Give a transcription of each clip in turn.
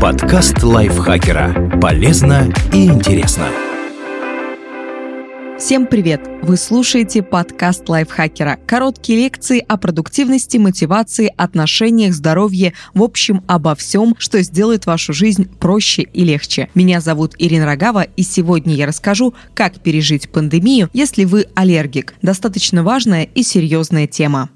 Подкаст лайфхакера. Полезно и интересно. Всем привет! Вы слушаете подкаст лайфхакера. Короткие лекции о продуктивности, мотивации, отношениях, здоровье, в общем, обо всем, что сделает вашу жизнь проще и легче. Меня зовут Ирина Рогава, и сегодня я расскажу, как пережить пандемию, если вы аллергик. Достаточно важная и серьезная тема.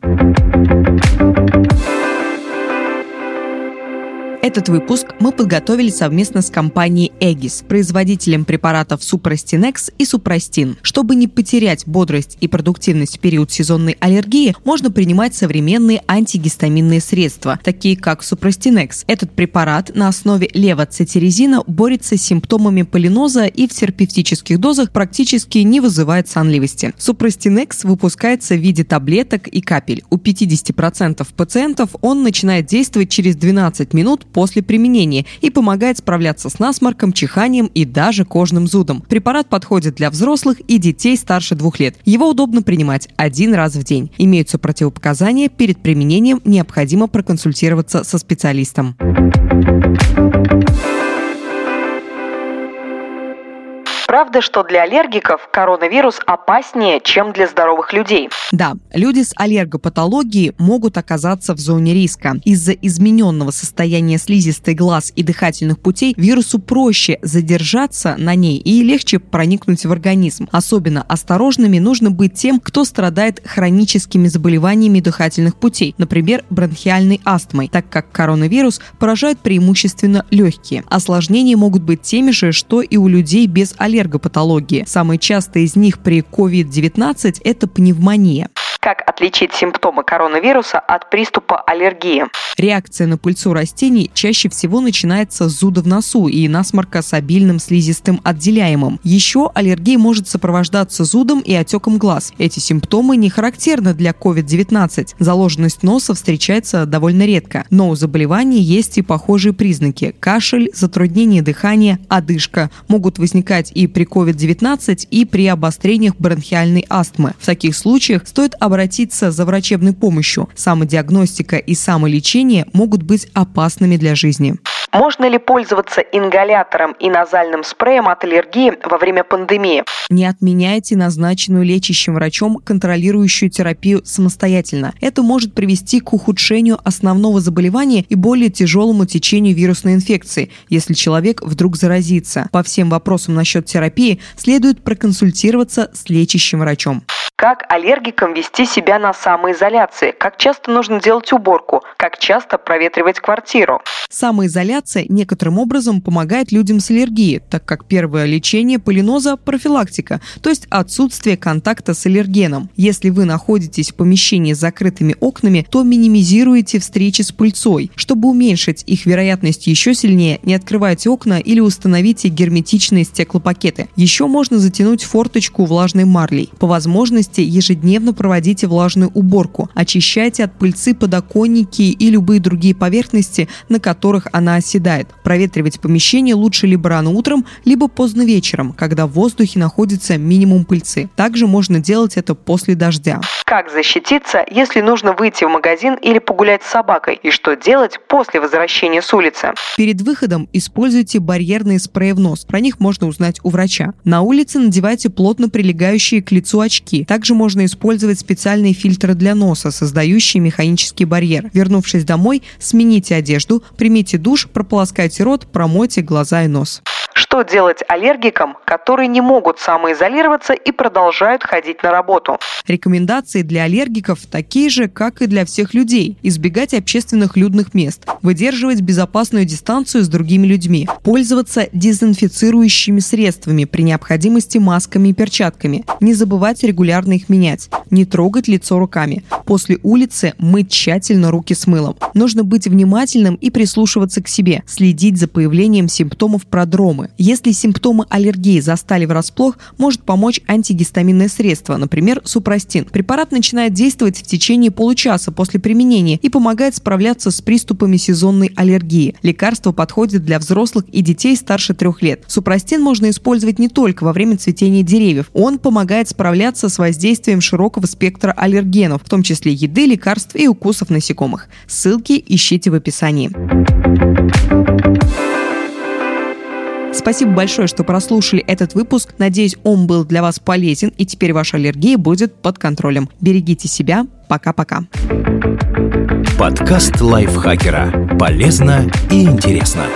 Этот выпуск мы подготовили совместно с компанией Эгис, производителем препаратов Супростинекс и Супростин. Чтобы не потерять бодрость и продуктивность в период сезонной аллергии, можно принимать современные антигистаминные средства, такие как Супростинекс. Этот препарат на основе левоцетирезина борется с симптомами полиноза и в терапевтических дозах практически не вызывает сонливости. Супростинекс выпускается в виде таблеток и капель. У 50% пациентов он начинает действовать через 12 минут после применения и помогает справляться с насморком, чиханием и даже кожным зудом. Препарат подходит для взрослых и детей старше двух лет. Его удобно принимать один раз в день. Имеются противопоказания, перед применением необходимо проконсультироваться со специалистом. Правда, что для аллергиков коронавирус опаснее, чем для здоровых людей? Да, люди с аллергопатологией могут оказаться в зоне риска. Из-за измененного состояния слизистой глаз и дыхательных путей вирусу проще задержаться на ней и легче проникнуть в организм. Особенно осторожными нужно быть тем, кто страдает хроническими заболеваниями дыхательных путей, например, бронхиальной астмой, так как коронавирус поражает преимущественно легкие. Осложнения могут быть теми же, что и у людей без аллергии аллергопатологии. Самые частые из них при COVID-19 – это пневмония. Как отличить симптомы коронавируса от приступа аллергии? Реакция на пыльцу растений чаще всего начинается с зуда в носу и насморка с обильным слизистым отделяемым. Еще аллергия может сопровождаться зудом и отеком глаз. Эти симптомы не характерны для COVID-19. Заложенность носа встречается довольно редко. Но у заболевания есть и похожие признаки. Кашель, затруднение дыхания, одышка могут возникать и при COVID-19, и при обострениях бронхиальной астмы. В таких случаях стоит обратиться за врачебной помощью. Самодиагностика и самолечение могут быть опасными для жизни. Можно ли пользоваться ингалятором и назальным спреем от аллергии во время пандемии? Не отменяйте назначенную лечащим врачом контролирующую терапию самостоятельно. Это может привести к ухудшению основного заболевания и более тяжелому течению вирусной инфекции, если человек вдруг заразится. По всем вопросам насчет терапии следует проконсультироваться с лечащим врачом. Как аллергикам вести себя на самоизоляции? Как часто нужно делать уборку? Как часто проветривать квартиру? Самоизоляция некоторым образом помогает людям с аллергией, так как первое лечение полиноза – профилактика, то есть отсутствие контакта с аллергеном. Если вы находитесь в помещении с закрытыми окнами, то минимизируйте встречи с пыльцой. Чтобы уменьшить их вероятность еще сильнее, не открывайте окна или установите герметичные стеклопакеты. Еще можно затянуть форточку влажной марлей. По возможности возможности ежедневно проводите влажную уборку. Очищайте от пыльцы подоконники и любые другие поверхности, на которых она оседает. Проветривать помещение лучше либо рано утром, либо поздно вечером, когда в воздухе находится минимум пыльцы. Также можно делать это после дождя. Как защититься, если нужно выйти в магазин или погулять с собакой? И что делать после возвращения с улицы? Перед выходом используйте барьерные спреи в нос. Про них можно узнать у врача. На улице надевайте плотно прилегающие к лицу очки. Так также можно использовать специальные фильтры для носа, создающие механический барьер. Вернувшись домой, смените одежду, примите душ, прополоскайте рот, промойте глаза и нос. Что делать аллергикам, которые не могут самоизолироваться и продолжают ходить на работу? Рекомендации для аллергиков такие же, как и для всех людей. Избегать общественных людных мест, выдерживать безопасную дистанцию с другими людьми, пользоваться дезинфицирующими средствами, при необходимости масками и перчатками, не забывать регулярно их менять, не трогать лицо руками. После улицы мыть тщательно руки с мылом. Нужно быть внимательным и прислушиваться к себе, следить за появлением симптомов продромы, если симптомы аллергии застали врасплох, может помочь антигистаминное средство, например, супрастин. Препарат начинает действовать в течение получаса после применения и помогает справляться с приступами сезонной аллергии. Лекарство подходит для взрослых и детей старше трех лет. Супрастин можно использовать не только во время цветения деревьев. Он помогает справляться с воздействием широкого спектра аллергенов, в том числе еды, лекарств и укусов насекомых. Ссылки ищите в описании. Спасибо большое, что прослушали этот выпуск. Надеюсь, он был для вас полезен, и теперь ваша аллергия будет под контролем. Берегите себя. Пока-пока. Подкаст лайфхакера. Полезно и интересно.